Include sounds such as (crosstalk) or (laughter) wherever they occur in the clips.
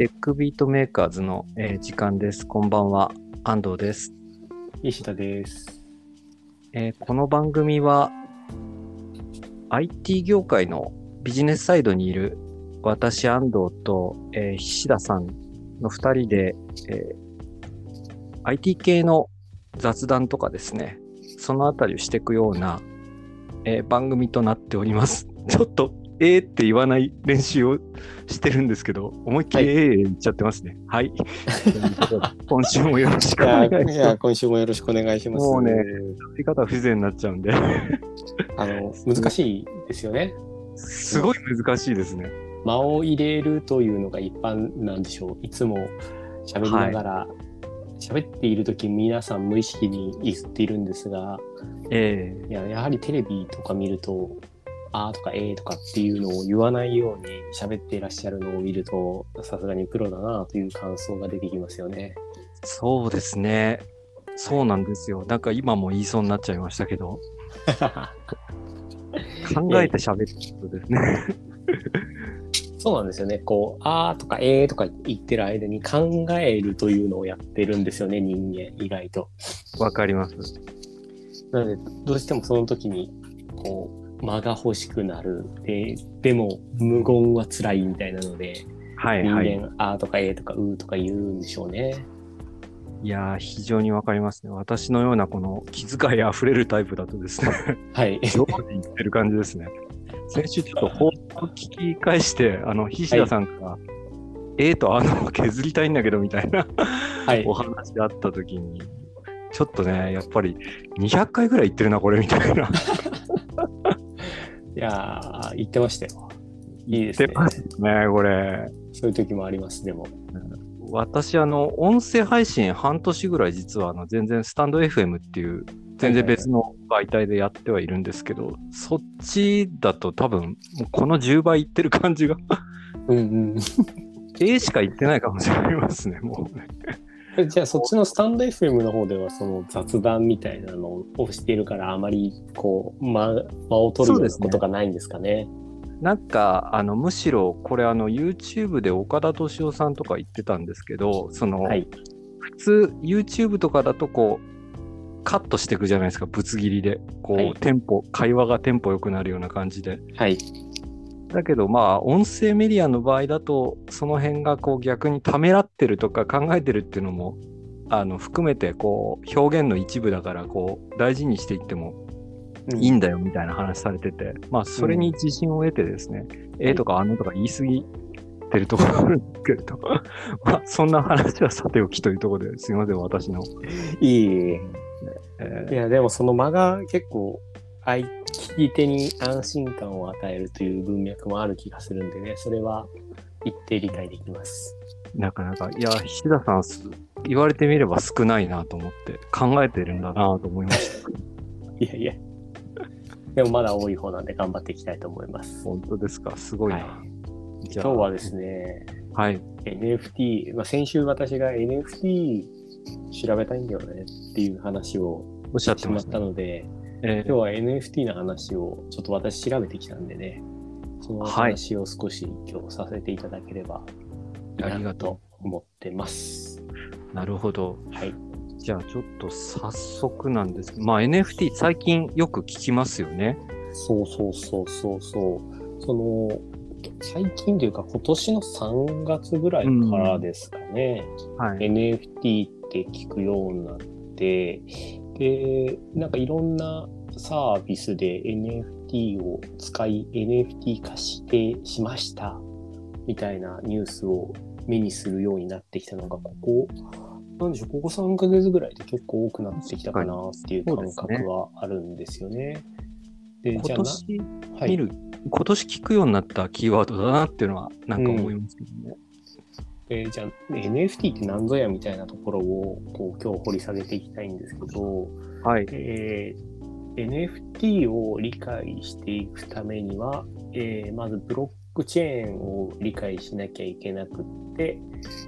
テックビートメーカーズの、えー時間です。こんばんは、安藤です。菱田です。えーこの番組は IT 業界のビジネスサイドにいる私、安藤と、えー菱田さんの2人で、えー IT 系の雑談とかですね、そのあたりをしていくような、えー番組となっております。(laughs) ちょっと、えーって言わない練習をしてるんですけど、思いっきりえー言っちゃってますね。はい。今週もよろしくお願いしますいや。今週もよろしくお願いします。もうね喋り方不自然になっちゃうんで、あの難しいですよね。すごい難しいですね。間を入れるというのが一般なんでしょう。いつも喋りながら、喋っている時皆さん無意識に言っているんですが、ええいややはりテレビとか見ると、あーとかえーとかっていうのを言わないように喋っていらっしゃるのを見ると、さすがにプロだなという感想が出てきますよね。そうですね。そうなんですよ。なんか今も言いそうになっちゃいましたけど、(laughs) 考えて喋ることですね。(laughs) そうなんですよね。こう、あーとかえーとか言ってる間に考えるというのをやってるんですよね、人間、意外と。わかります。なので、どうしてもその時に、こう、間が欲しくなる。で、でも、無言は辛いみたいなので、人はいはい。間、あーとかえーとかうーとか言うんでしょうね。いやー、非常にわかりますね。私のようなこの気遣いあふれるタイプだとですね、はい。上手に言ってる感じですね。先週ちょっと放送を聞き返して、あの、菱田さんから、えーとあの削りたいんだけどみたいなはいお。話あった時に、ちょっとね、やっぱり200回ぐらい言ってるな、これみたいな。いやー、言ってましたよ。いいですね言って。ますね、これ。そういう時もあります、でも。私、あの、音声配信半年ぐらい実は、あの、全然スタンド FM っていう、全然別の媒体でやってはいるんですけど、そっちだと多分、この10倍いってる感じが、うんうん。(laughs) A しか言ってないかもしれないますね、もうね。えじゃあそっちのスタンド FM の方ではその雑談みたいなのをしているからあまりこう間間を取ることがないんですかね。なんか、あの、むしろ、これ、あの、YouTube で岡田敏夫さんとか言ってたんですけど、その、はい。普通 YouTube とかだとこうカットしていくじゃないですかぶつ切りでこう、はいテンポ会話がテンポ良くなるような感じではい。だけどまあ音声メディアの場合だとその辺がこう逆にためらってるとか考えてるっていうのもあの含めてこう表現の一部だからこう大事にしていってもいいんだよみたいな話されてて、まあそれに自信を得てですね、えとかあのとか言い過ぎてるところあるんですけれど、(laughs) まあそんな話はさておきというところですいません、私の。いいえ。いやでもその間が結構相聞き手に安心感を与えるという文脈もある気がするんでねそれは一定理解できます。ーなかなか、いや、菱田さんす、言われてみれば少ないなと思って、考えてるんだなと思いました。(laughs) いやいや。でもまだ多い方なんで頑張っていきたいと思います。本当ですか、すごいな。はい、今日はですね、はい。NFT、まあ、先週私が NFT 調べたいんだよねっていう話をおっしゃっしてまっますね。たので、え今日は NFT の話をちょっと私調べてきたんでね、その話を少し今日させていただければいいありがと思ってます。ーなるほど。はい。じゃあちょっと早速なんですけど、まあ NFT 最近よく聞きますよね。そうそうそうそうそう。その、最近というか今年の3月ぐらいからですかね、はい。NFT って聞くようになって、で、なんかいろんなサービスで NFT を使い、NFT 化してしました、みたいなニュースを目にするようになってきたのが、ここ、なんでしょう、ここ3ヶ月ぐらいで結構多くなってきたかなっていう感覚はあるんですよね。で今じゃあな年はい見る、今年聞くようになったキーワードだなっていうのはなんか思いますけどね。えーじゃあ NFT って何ぞやみたいなところをこう今日掘り下げていきたいんですけど、はい。えー NFT を理解していくためには、えーまずブロックチェーンを理解しなきゃいけなくって、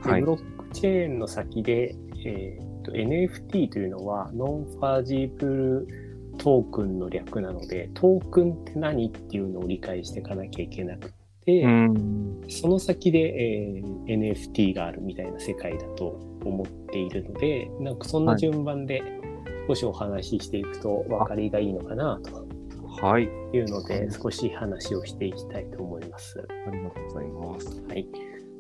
ではいブロックチェーンの先で、えーと NFT というのは non-fungible token の略なのでトークンって何っていうのを理解していかなきゃいけなくっで、うん。その先で、えー NFT があるみたいな世界だと思っているので、なんかそんな順番で少しお話ししていくと分かりがいいのかなとはい。いうので、少し話をしていきたいと思います。ありがとうございます。はい。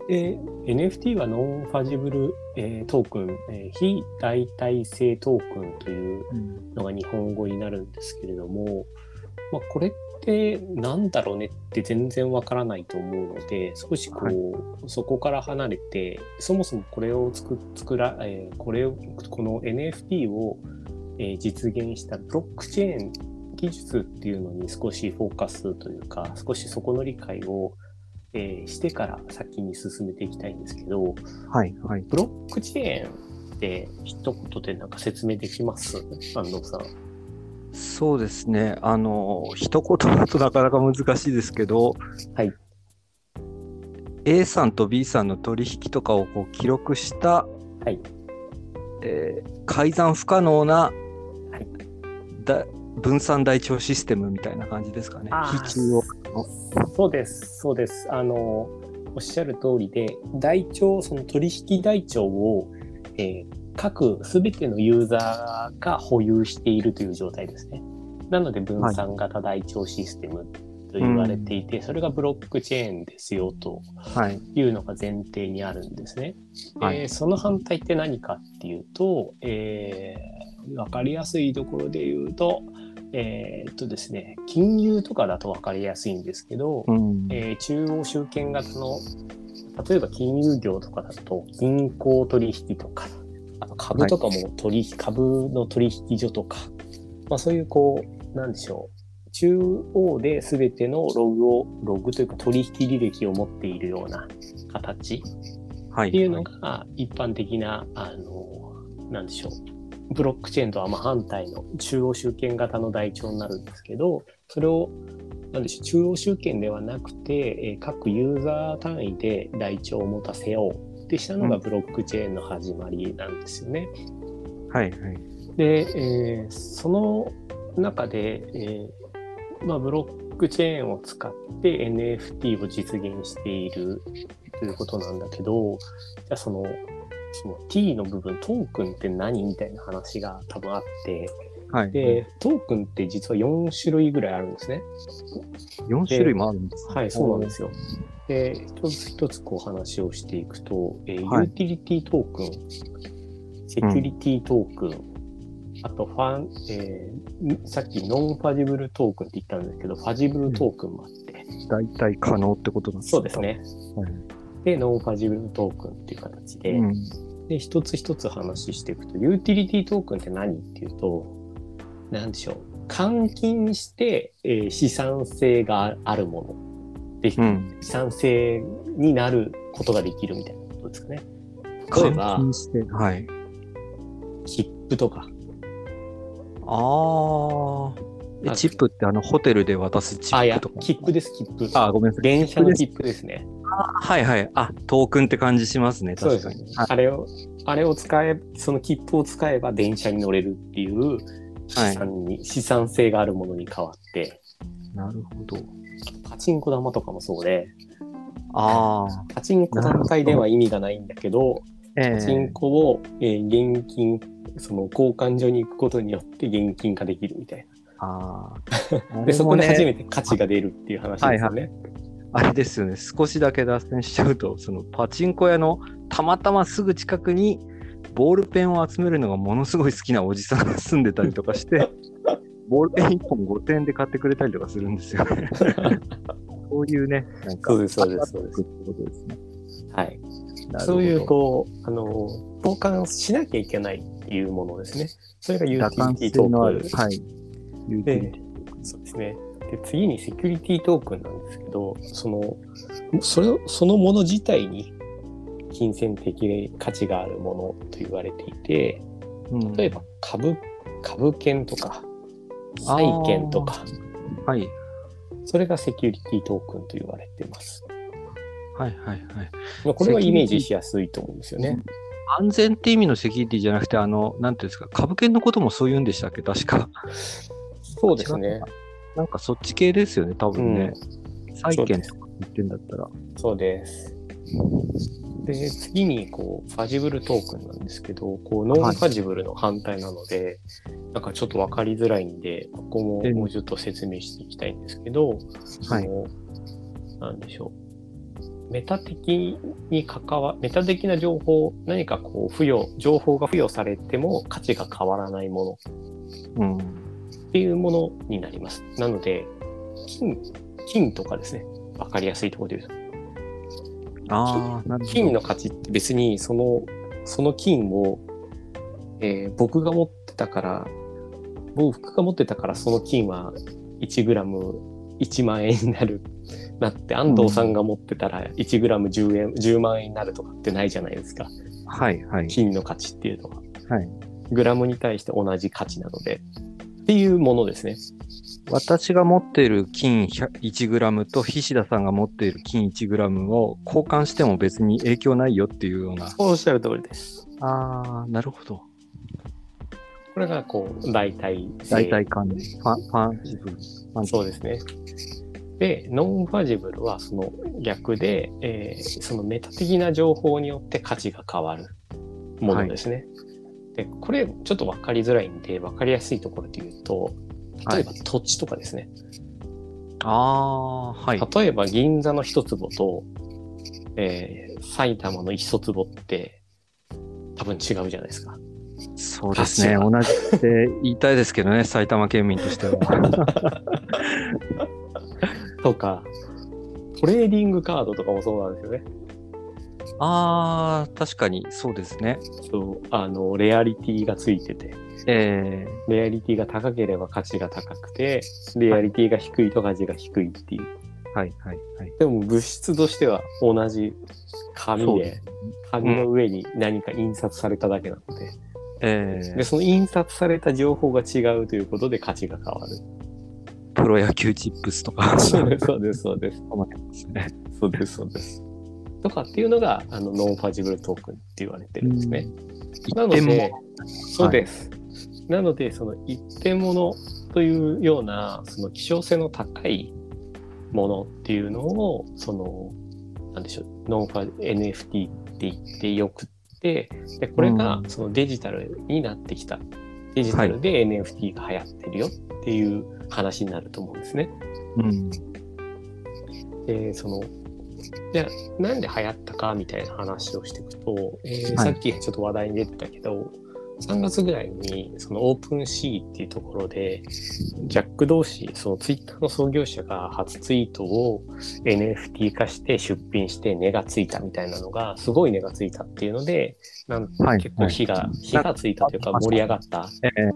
で、NFT はノンファジブル、えートークン、えー非代替性トークンといううん。のが日本語になるんですけれども、まあ、これってなんだろうねって全然わからないと思うので、少しこう、はいそこから離れて、そもそもこれを作作ら、えーこれを、この NFT を、えー実現したブロックチェーン技術っていうのに少しフォーカスというか、少しそこの理解を、えーしてから先に進めていきたいんですけど、はい。はい。ブロックチェーンって一言でなんか説明できます？安藤さん。そうですね。あの、一言だとなかなか難しいですけど、はい。A さんと B さんの取引とかをこう記録した、はい。えー改ざん不可能な、はいだ分散台帳システムみたいな感じですかね。そうです、そうです。あの、おっしゃる通りで、台帳、その取引台帳を、えー各すべてのユーザーが保有しているという状態ですね。なので分散型台帳システムと言われていて、それがブロックチェーンですよとはい。いうのが前提にあるんですね。はいえーその反対って何かっていうと、えー、わかりやすいところで言うと、えーっとですね、金融とかだとわかりやすいんですけど、うん。えー中央集権型の、例えば金融業とかだと、銀行取引とか、株とかも取引、株の取引所とか、まあそういうこう、なんでしょう。中央で全てのログを、ログというか取引履歴を持っているような形はい。っていうのが一般的な、あの、なんでしょう。ブロックチェーンとは真反対の中央集権型の台帳になるんですけど、それを、なんでしょう、中央集権ではなくて、えー各ユーザー単位で台帳を持たせようってしたのがブロックチェーンの始まりなんですよね。はい。はい。で、えーその中で、えーまあ、ブロックチェーンを使って NFT を実現しているということなんだけど、じゃあその、その T の部分、トークンって何みたいな話が多分あって、はい。で、トークンって実は4種類ぐらいあるんですね。4種類もあるんですねはい、そうなんですよ。で、一つ一つこう話をしていくと、えーはい utility token、security token、あとファン、えーさっき non-fungible token って言ったんですけど、 fungible token もあって、代替可能ってことなんですそうです。ね。はいで、 non-fungible token っていう形で、うん。で、一つ一つ話していくと、ユーティリティトークンって何っていうと、なんでしょう。換金して、えー資産性があるもの。で、うん。資産性になることができるみたいなことですかね。例えばはい。切符とか。ああ。チップってあのホテルで渡すチップとか？、切符です、切符。あ、ごめんなさい。電車の切符ですね。はいはい。あ、トークンって感じしますね。そうです確かに。はいあれを、あれを使え、その切符を使えば電車に乗れるっていう資産に、資産性があるものに変わって、なるほど。パチンコ玉とかもそうで、ああ。パチンコ単体では意味がないんだけど、えパチンコを、えー現金、その交換所に行くことによって現金化できるみたいああ。な。(laughs) で、そこで初て。めて価値が出るっていう話ですよね。あれですよね。少しだけ脱線しちゃうと、そのパチンコ屋のたまたますぐ近くにボールペンを集めるのがものすごい好きなおじさんが住んでたりとかして、(laughs) ボールペン1本5点で買ってくれたりとかするんですよね。(laughs) そういうね、なんか、そうですそうですそうですですね。はい。そういう、こう、あの、交換しなきゃいけないっていうものですね。それがユーティリティト性のあるークン。、はい。ユーティリティそうですね。で、次にセキュリティトークンなんですけど、その、それを、そのもの自体に金銭的価値があるものと言われていて、うん例えば株、株券とか、債券とか、はい。それがセキュリティトークンと言われてます。はいはいはい。まあこれはイメージしやすいと思うんですよね。安全って意味のセキュリティじゃなくて、あの、なんていうんですか、株券のこともそう言うんでしたっけ？確か。そうですね。(laughs) なんかそっち系ですよね、多分ね。債券とか言ってんだったら。そうです。で、次に、こう、ファジブルトークンなんですけど、こう、ノンファジブルの反対なので、なんかちょっとわかりづらいんで、ここもええもうちょっと説明していきたいんですけど、そはいの、なんでしょう。メタ的に関わ、メタ的な情報、何かこう、付与、情報が付与されても価値が変わらないものうん。っていうものになります。なので、金、金とかですね。わかりやすいところで言うと。あ。金の価値って別にその、その金を、えー僕が持ってたから、僕が持ってたからその金は1グラム1万円になる。なって、安藤さんが持ってたら1グラム10円、10万円になるとかってないじゃないですか。はい、はい。金の価値っていうのは。はい。グラムに対して同じ価値なので。っていうものですね。私が持っている金 1g と菱田さんが持っている金 1g を交換しても別に影響ないよっていうような。おっしゃる通りです。ああ、なるほど。これがこう、代替性代替関連。ファン、 fungible。ファンジそうですね。で、 non-fungible はその逆で、えーそのメタ的な情報によって価値が変わるものですね。で、これちょっとわかりづらいんで、わかりやすいところで言うと、例えば土地とかですね。ああー、はい。例えば銀座の一坪と、えー埼玉の一坪って多分違うじゃないですか。そうですね。価同じって言いたいですけどね、(laughs) 埼玉県民としては。(laughs) とか、トレーディングカードとかもそうなんですよね。ああ、確かにそうですね。そう、あの、レアリティがついてて。えレアリティが高ければ価値が高くて、レアリティが低いと価値が低いっていう。ー、はい、はい、はい。でも物質としては同じ紙でで、紙の上に何か印刷されただけなので、えで、その印刷された情報が違うということで価値が変わる。ー、プロ野球チップスとか。そうです、そうです、そうです。そうです、そうです。とかっていうのが、あの、 non-fungible token って言われてるんですね。なの一点もで、そうです。なので、その一点物というような、その希少性の高いものっていうのを、その、なんでしょう、ノンファ NFT って言ってよくって、で、これがうんそのデジタルになってきた。デジタルで NFT が流行ってるよっていう話になると思うんですね。うん。で、その、じゃあなんで流行ったかみたいな話をしていくと、えーはいさっきちょっと話題に出てたけど、3月ぐらいにそのオープンシーっていうところで、ジャック同士、そのツイッターの創業者が初ツイートを NFT 化して出品して値がついたみたいなのが、すごい値がついたっていうので、なんはい。結構火が、火がついたというか盛り上がった。ええ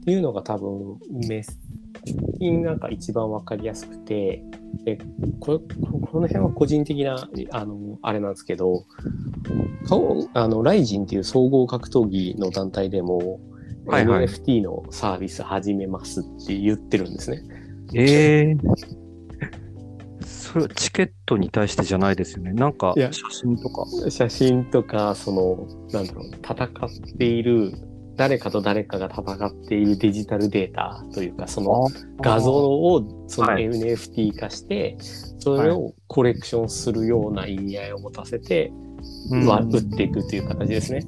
っていうのが多分メスになんか一番わかりやすくてでこここの辺は個人的なあのあれなんですけど顔あのライジンっていう総合格闘技の団体でも、はいはい NFT のサービス始めますって言ってるんですね。ええそれはチケットに対してじゃないですよね。なんか写真とか。写真とかそのなんだろう戦っている誰かと誰かが戦っているデジタルデータというかその画像をそのはい NFT 化して、それをコレクションするような意味合いを持たせて、うんわ打っていくという形ですね。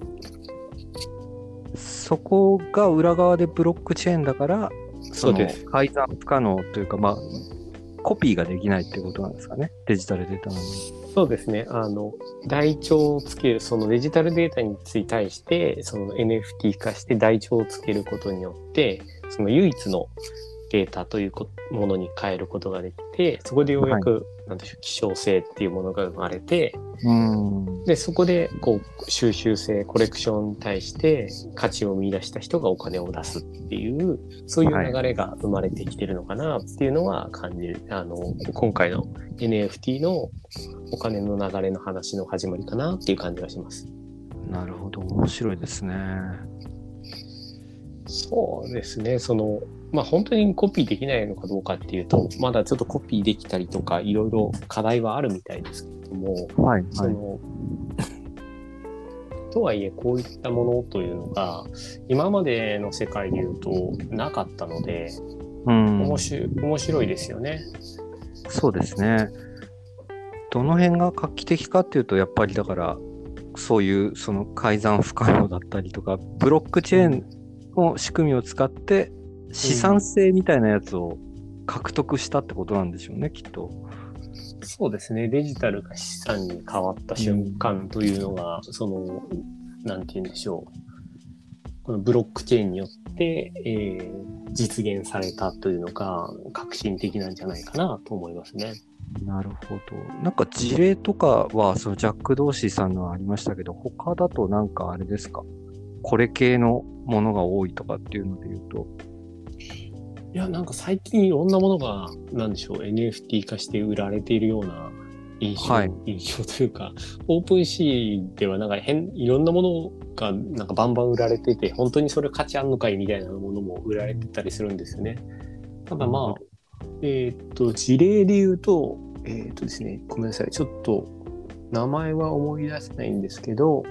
そこが裏側でブロックチェーンだから、のそうです改ざん不可能というか、まあ、コピーができないっていうことなんですかね。デジタルデータなのに。そうですね。あの、台帳をつける、そのデジタルデータに対して、その NFT 化して台帳をつけることによって、その唯一のデータというこものに変えることができて、そこでようやく、なんでしょう、希少性っていうものが生まれて、うん。で、そこで、こう、収集性、コレクションに対して価値を見出した人がお金を出すっていう、そういう流れが生まれてきてるのかなっていうのは感じる。あの、今回の NFT のお金の流れの話の始まりかなっていう感じがします。なるほど。面白いですね。そうですね。その、まあ本当にコピーできないのかどうかっていうと、まだちょっとコピーできたりとか、いろいろ課題はあるみたいですけれども、はい、はい。その、とはいえ、こういったものというのが、今までの世界で言うとなかったので、うん面白いですよね。そうですね。どの辺が画期的かっていうと、やっぱりだから、そういうその改ざん不可能だったりとか、ブロックチェーンの仕組みを使って、資産性みたいなやつを獲得したってことなんでしょうね、きっと。そうですね。デジタルが資産に変わった瞬間というのが、その、なんて言うんでしょう。このブロックチェーンによって、えー実現されたというのが革新的なんじゃないかなと思いますね。なるほど。なんか事例とかは、そのジャック・ドーシーさんのはありましたけど、他だとなんかあれですか？これ系のものが多いとかっていうので言うと。いや、なんか最近いろんなものが、なんでしょう、NFT 化して売られているような印象、はい印象というか、オープンシーではなんか変、いろんなものがなんかバンバン売られてて、本当にそれ価値あんのかいみたいなものも売られてたりするんですよね。ただまあ、えーっと、事例で言うと、えーっとですね、ごめんなさい、ちょっと名前は思い出せないんですけど、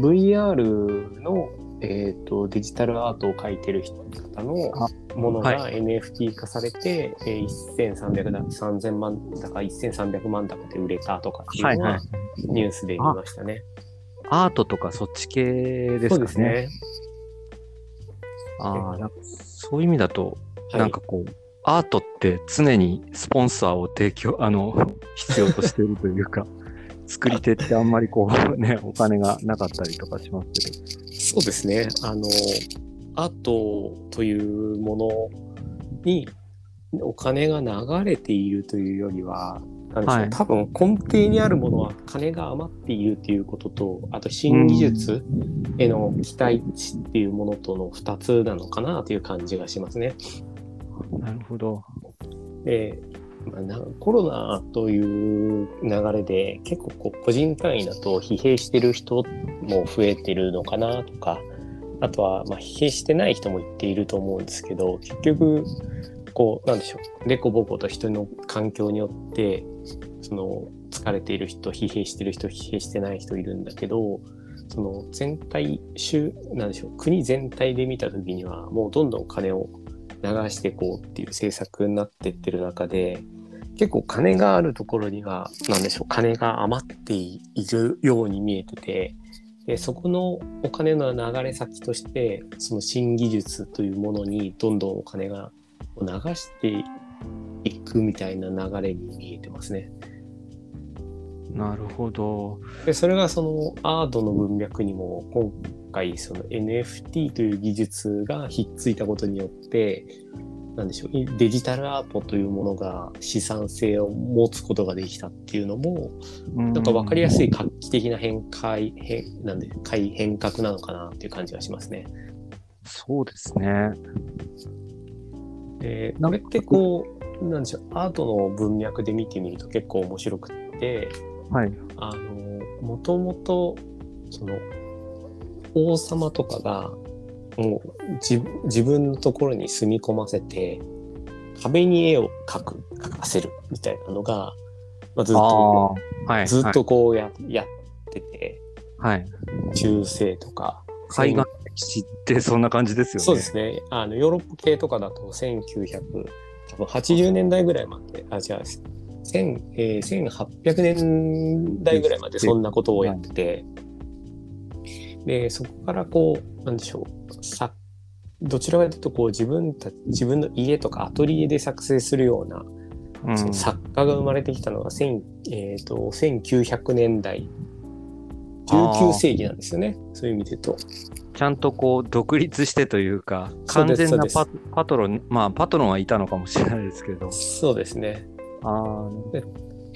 VR の、えーっとデジタルアートを描いてる人方のあものがは NFT 化されて、えー1300だ3000万だか1300万だかで売れたとかっていうのはいははいニュースで見ましたね。アートとかそっち系ですかね。そうですね。ああ、なんかそういう意味だと、はいなんかこう、アートって常にスポンサーを提供、(laughs) あの、必要としているというか、作り手ってあんまりこうね、お金がなかったりとかしますけど。そうですね。あの、アートというものにお金が流れているというよりは、なんでしょうはい多分根底にあるものは金が余っているということと、あと新技術への期待値っていうものとの2つなのかなという感じがしますね。なるほど。で、まあ、なコロナという流れで結構こう個人単位だと疲弊してる人も増えてるのかなとかあとはまあ疲弊してない人も言っていると思うんですけど結局こうなんでしょうでこぼこと人の環境によってその疲れている人疲弊してる人疲弊してない人いるんだけどその全体州なんでしょう国全体で見た時にはもうどんどん金を流していこうっていう政策になってってる中で結構金があるところには何でしょう金が余っているように見えててでそこのお金の流れ先としてその新技術というものにどんどんお金が流していくみたいな流れに見えてますね。なるほど。でそれがそのアートの文脈にも今回その NFT という技術がひっついたことによってなんでしょうデジタルアートというものが資産性を持つことができたっていうのもななんか分かりやすい画期的な変改変なんで改変革なのかなっていう感じがしますね。そうですね。でこれってこうなんでしょうアートの文脈で見てみると結構面白くってはい。あのもともとその王様とかがもう自自分のところに住み込ませて壁に絵を描く描かせるみたいなのが、まあ、ずっあとあ、はい。ずっとこうや,、やっててはい。中世とか海岸歴史ってそんな感じですよね。そうですねあのヨーロッパ系とかだと1980年代ぐらいまであ違う1000えー1800年代ぐらいまでそんなことをやってて、でそこからこうなんでしょうさどちらかというとこう自分た自分の家とかアトリエで作成するような、うん。作家が生まれてきたのが、1000えー、と1900年代19世紀なんですよねそういう意味で言うと。ちゃんとこう独立してというか、完全なパパトロン、まあパトロンはいたのかもしれないですけど。そうですねあ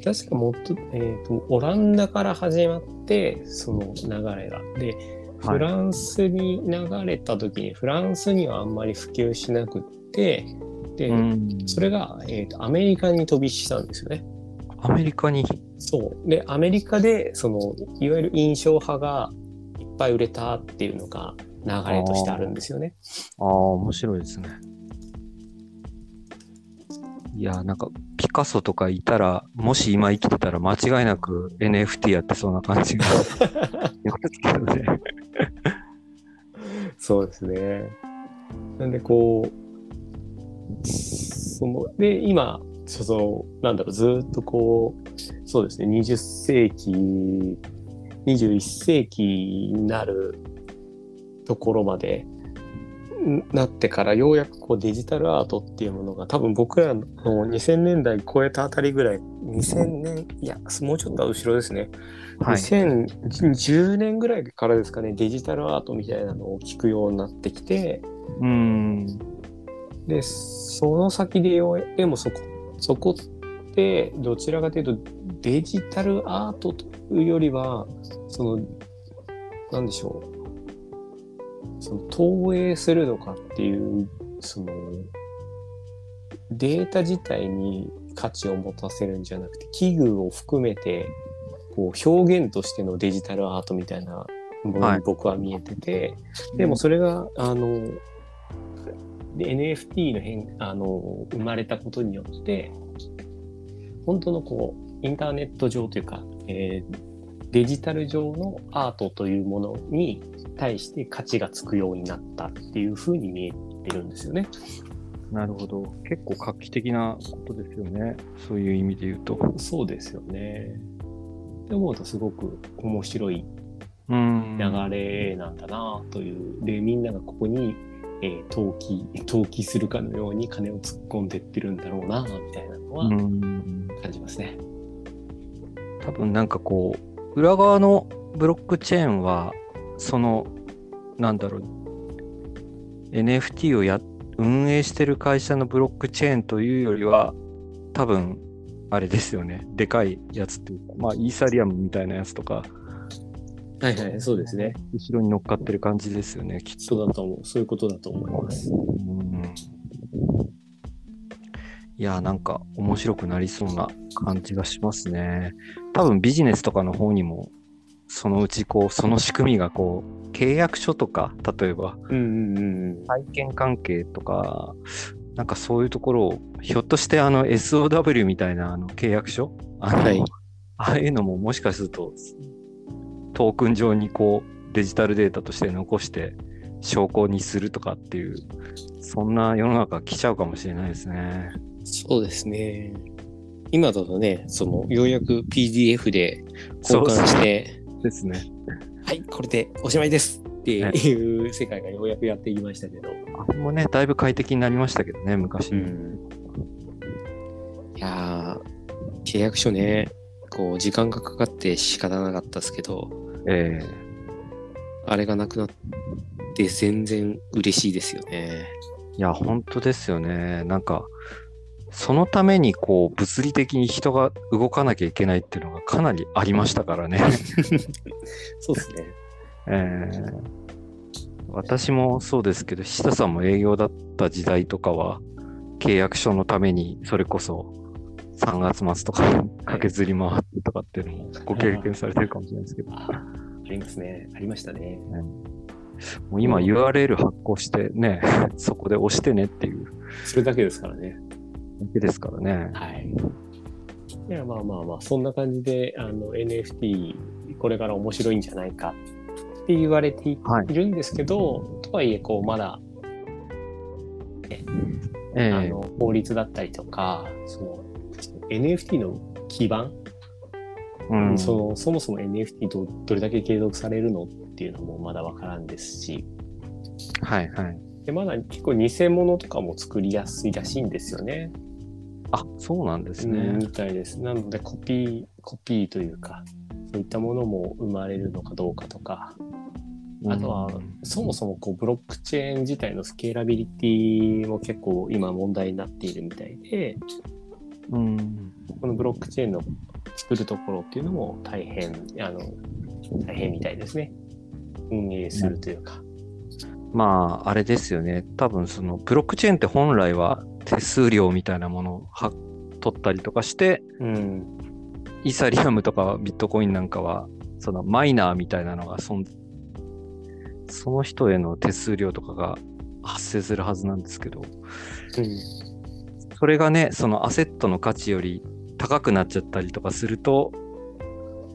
確かもっと,、えー、とオランダから始まってその流れが。で。フランスに流れた時にフランスにはあんまり普及しなくってで、うん、それが、えーとアメリカに飛び火したんですよね。アメリカに？そうでアメリカでそのいわゆる印象派がいっぱい売れたっていうのが流れとしてあるんですよね。ああ、面白いですね。いや、なんか、ピカソとかいたら、もし今生きてたら間違いなく NFT やってそうな感じが。(laughs) そうですね。なんでこう、その、で、今、その、なんだろう、ずーっとこう、そうですね、20世紀、21世紀になるところまでんなってからようやくこうデジタルアートっていうものが多分僕らの2000年代超えたあたりぐらい2000年いやもうちょっと後ろですね、はい。2010年ぐらいからですかねデジタルアートみたいなのを聞くようになってきてうん。でその先でようでもそこそこってどちらかというとデジタルアートというよりはそのなんでしょうその投影するのかっていうそのデータ自体に価値を持たせるんじゃなくて器具を含めてこう表現としてのデジタルアートみたいなものに僕は見えてて、でもそれがあので NFT の変あの生まれたことによって本当のこうインターネット上というか、えーデジタル上のアートというものに対して価値がつくようになったっていうふうに見えてるんですよね。なるほど。結構画期的なことですよね。そういう意味で言うと。そうですよね。って思うとすごく面白いうん。流れなんだなという。で、みんながここに、えー投機、投機するかのように金を突っ込んでってるんだろうな、みたいなのはうん。感じますね。多分なんかこう、裏側のブロックチェーンは、その、なんだろう、NFT をや運営してる会社のブロックチェーンというよりは、多分、あれですよね。でかいやつっていうか、まあ、イーサリアムみたいなやつとか、はいはい、そうですね。後ろに乗っかってる感じですよね、きっと。そうだと思う。そういうことだと思います。うんいや、なんか面白くなりそうな感じがしますね。多分ビジネスとかの方にも、そのうちこう、その仕組みがこう、契約書とか、例えばうんうんうん体験関係とか、なんかそういうところを、ひょっとしてあの SOW みたいなあの契約書？あの、はいああいうのももしかすると、トークン上にこう、デジタルデータとして残して、証拠にするとかっていう、そんな世の中来ちゃうかもしれないですね。そうですね。今だとね、その、ようやく PDF で交換して、ですね。はい、これでおしまいですっていう世界がようやくやってきましたけど。あれもね、だいぶ快適になりましたけどね、昔。ん。いやー、契約書ね、こう、時間がかかって仕方なかったですけど、えあれがなくなって全然嬉しいですよね。えいや、本当ですよね。なんか、そのためにこう、物理的に人が動かなきゃいけないっていうのがかなりありましたからね。(laughs) そうですね。ええ私もそうですけど、久さんも営業だった時代とかは、契約書のために、それこそ3月末とか (laughs) 駆けずり回ってとかっていうのもご経験されてるかもしれないですけど、あありますね。ありましたね。もう今 URL 発行してね、(laughs) そこで押してねっていうそれだけですからね。だけですからね。はい。いや、まあまあまあ、そんな感じで、あの、NFT、これから面白いんじゃないかって言われていはいるんですけど、とはいえ、こう、まだ、えあえの、法律だったりとか、その、NFT の基盤、うん、そのそもそも NFT どどれだけ継続されるのっていうのもまだわからんですし、はいはい。でまだ結構偽物とかも作りやすいらしいんですよね。あ、そうなんですうんね。みたいです。なのでコピー、コピーというか、そういったものも生まれるのかどうかとか、あとはうんそもそもこうブロックチェーン自体のスケーラビリティも結構今問題になっているみたいで、うん、このブロックチェーンの作るところっていうのも大変、あの、大変みたいですね。運営するというか。まあ、あれですよね。多分そのブロックチェーンって本来は手数料みたいなものをは取ったりとかして、うん。イーサリアムとかビットコインなんかは、そのマイナーみたいなのがそ、その人への手数料とかが発生するはずなんですけど、うん。それがね、そのアセットの価値より高くなっちゃったりとかすると、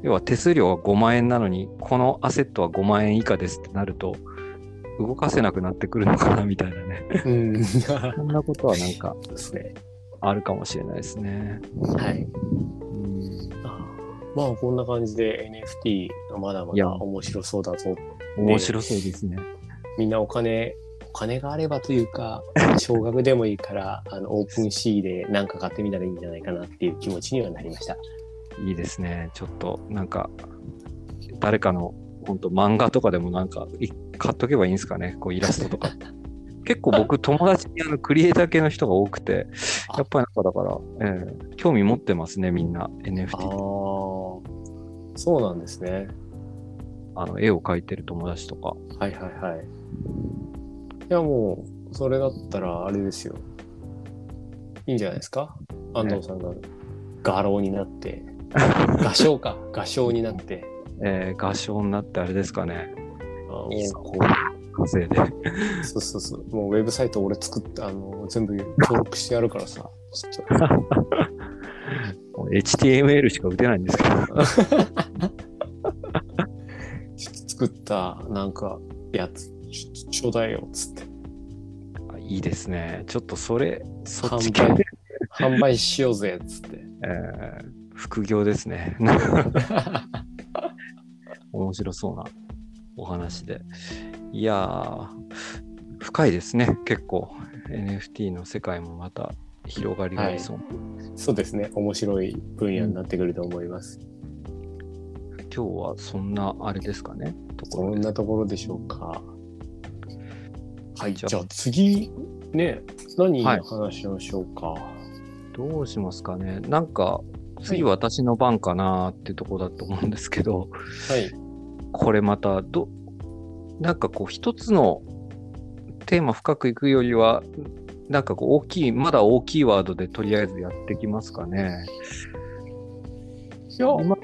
要は手数料が5万円なのに、このアセットは5万円以下ですってなると、動かせなくなってくるのかなみたいなね。うん。そんなことはなんかね。あるかもしれないですね。はい。まあこんな感じで NFT がまだまだ面白そうだぞ。面白そうですね。みんなお金、お金があればというか、少額でもいいから、あの、オープンシーで何か買ってみたらいいんじゃないかなっていう気持ちにはなりました。いいですね。ちょっと、なんか、誰かの、本当漫画とかでもなんか、い買っとけばいいんですかね？こう、イラストとか。結構僕、友達にあのクリエイター系の人が多くて、あやっぱりなんかだから、ええ興味持ってますね、みんな。ああ NFT。、そうなんですね。あの、絵を描いてる友達とか。はいはいはい。いやもう、それだったらあれですよ。いいんじゃないですか？安藤さんが画廊になって、画商か、画商になって、(laughs) えー画商になってあれですかね。あ稼いで。う、そうそうそう、もうウェブサイト俺作って、あの、全部登録してやるからさ、HTML (laughs) しか打てないんですけど。(laughs) 作ったなんかやつちょちょうだいよっつって。あいいですね。ちょっとそれ、そっち系販売販売しようぜっつって。(laughs) えー副業ですね。面白そうなお話で。いやー、深いですね。結構。NFT の世界もまた広がりがありそう。そうですね。面白い分野になってくると思います、今日はそんなあれですかね？とこそんなところでしょうか。はいじゃあ次ね何はい。話しましょうか、どうしますかね？なんか、次はい。私の番かなーってとこだと思うんですけど、はいこれまたど、なんかこう一つのテーマ深くいくよりは、なんかこう大きい、まだ大きいワードでとりあえずやってきますかね。いや今。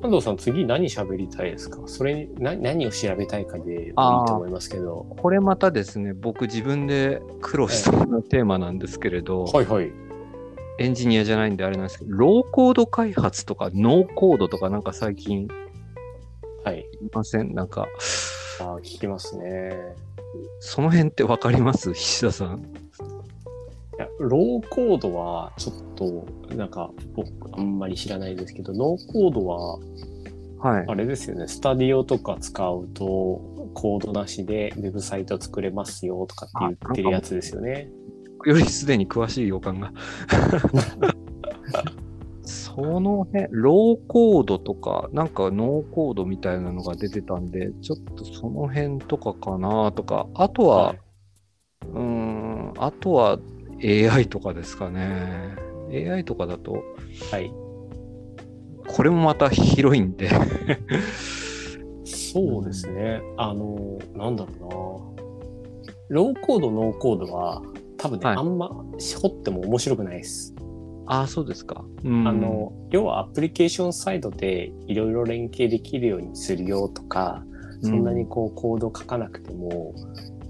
安藤さん次何喋りたいですか？それにな何を調べたいかでもいいと思いますけど。これまたですね、僕自分で苦労しそうなテーマなんですけれど、はいはい。エンジニアじゃないんであれなんですけど、ローコード開発とかノーコードとかなんか最近はいいませんなんか、あー聞きますねその辺ってわかります？(laughs) 菱田さん。いやローコードはちょっとなんか僕あんまり知らないですけどノーコードははい。あれですよねスタディオとか使うとコードなしでウェブサイト作れますよとかって言ってるやつですよね。よりすでに詳しい予感が。(laughs) その辺、ローコードとか、なんかノーコードみたいなのが出てたんで、ちょっとその辺とかかなとか、あとは、うーん、あとは AI とかですかね。AI とかだと、はい。これもまた広いんで、そうですね。あの、なんだろうな。ローコード、ノーコードは多分ね、はいあんま掘っても面白くないです。ああ、そうですか。うんあの、要はアプリケーションサイドでいろいろ連携できるようにするよとか、そんなにこうコード書かなくても、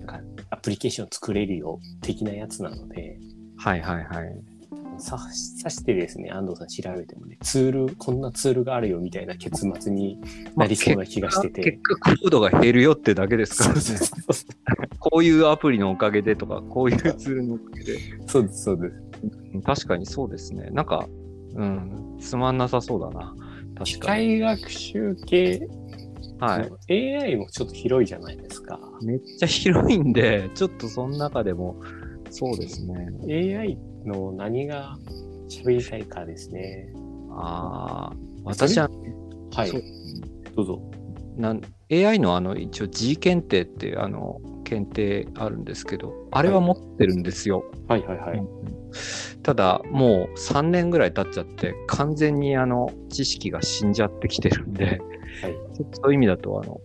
なんかアプリケーション作れるよ的なやつなので、はいはいはい。ささしてですね、安藤さん調べてもね、ツール、こんなツールがあるよみたいな結末になりそうな気がしてて。結果コードが減るよってだけですか？らね。こういうアプリのおかげでとか、こういうツールのおかげで。(laughs) そうです、そうです。うん確かにそうですね。なんか、うん、つまんなさそうだな。機確かに。械学習系、はい。AI もちょっと広いじゃないですか。めっちゃ広いんで、ちょっとその中でも、そうですね。AI の何が喋りたいかですね。ああ、私は、はい。どうぞ。なん AI のあの、一応 G 検定っていうあの、検定あるんですけど、あれは持ってるんですよ。はい。はいはい。ただ、もう3年ぐらい経っちゃって、完全にあの、知識が死んじゃってきてるんで、はい。そういう意味だと、あの、こ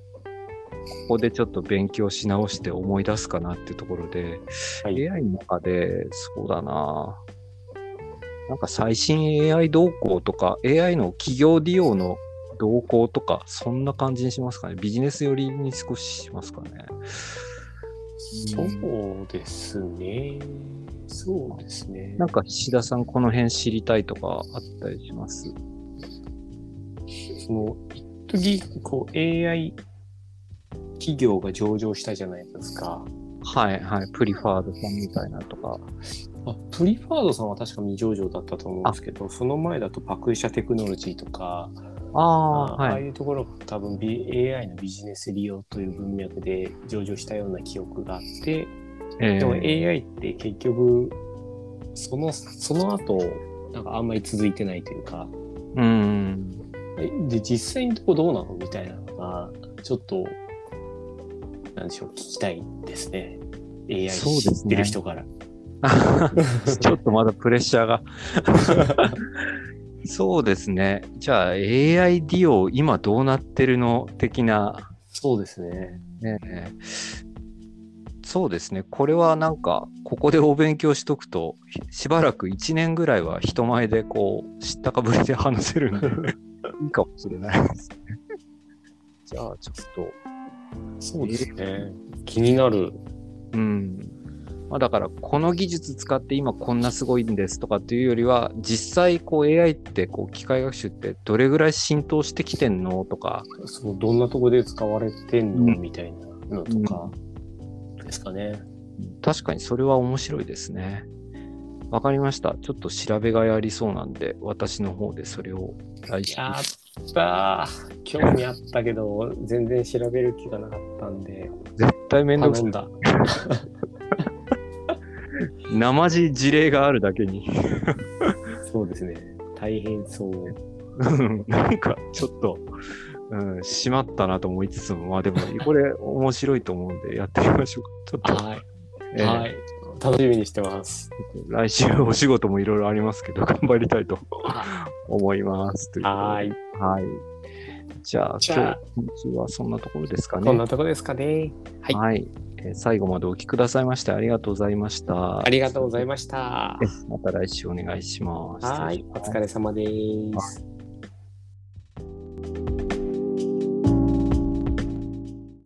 こでちょっと勉強し直して思い出すかなっていうところで、はい。AI の中で、そうだな。なんか最新 AI 動向とか、AI の企業利用の動向とか、そんな感じにしますかね。ビジネス寄りに少ししますかね。そうですね。そうですね。なんか岸田さんこの辺知りたいとかあったりします？その、一時こう AI 企業が上場したじゃないですか。はいはい。プリファードさんみたいなとか。あプリファードさんは確か未上場だったと思うんですけど、その前だとパクイシャテクノロジーとか、ああ、ああはい。いうところが多分、AI のビジネス利用という文脈で上場したような記憶があって、えでもー AI って結局、その、その後、なんかあんまり続いてないというか、うん。えで、実際のとこどうなのみたいなのが、ちょっと、なんでしょう、聞きたいですね。AI 知ってる人から。(laughs) ちょっとまだプレッシャーが。(laughs) そうですね。じゃあ AI 利用今どうなってるの？的な、そうですね。ねえそうですね。これはなんか、ここでお勉強しとくと、しばらく1年ぐらいは人前でこう、知ったかぶりで話せるんで、(laughs) いいかもしれないですね。じゃあちょっと、そうですね。気になる。うん。まあ、だから、この技術使って今こんなすごいんですとかっていうよりは、実際こう AI ってこう機械学習ってどれぐらい浸透してきてんのとか、そうどんなとこで使われてんの、うんみたいなのとか、ですかね。確かにそれは面白いですね。わかりました。ちょっと調べがいありそうなんで、私の方でそれを来週。やったー興味あったけど、全然調べる気がなかったんで、絶対めんどくさい。頼んだ。(laughs) 生地事例があるだけに。(laughs) そうですね。大変そう。う (laughs) んなんかちょっと、うん、しまったなと思いつつも、まあでも、(laughs) これ面白いと思うんでやってみましょうか。ちょっと、はい。えーはい。楽しみにしてます。来週お仕事もいろいろありますけど、頑張りたいと思います。はい。はい。じゃあ、じゃあ今日、はそんなところですかね。こんなとこですかね。はい。はい、え最後までお聴きくださいましてありがとうございました。ありがとうございました。また来週お願いします。はい、お疲れ様です。